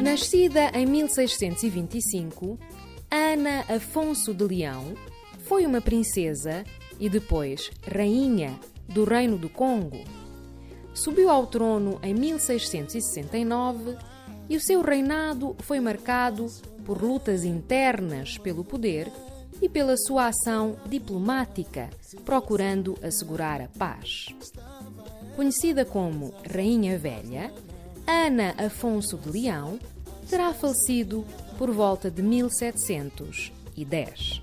Nascida em 1625, Ana Afonso de Leão foi uma princesa e depois rainha do Reino do Congo. Subiu ao trono em 1669 e o seu reinado foi marcado por lutas internas pelo poder e pela sua ação diplomática, procurando assegurar a paz. Conhecida como Rainha Velha, Ana Afonso de Leão terá falecido por volta de 1710.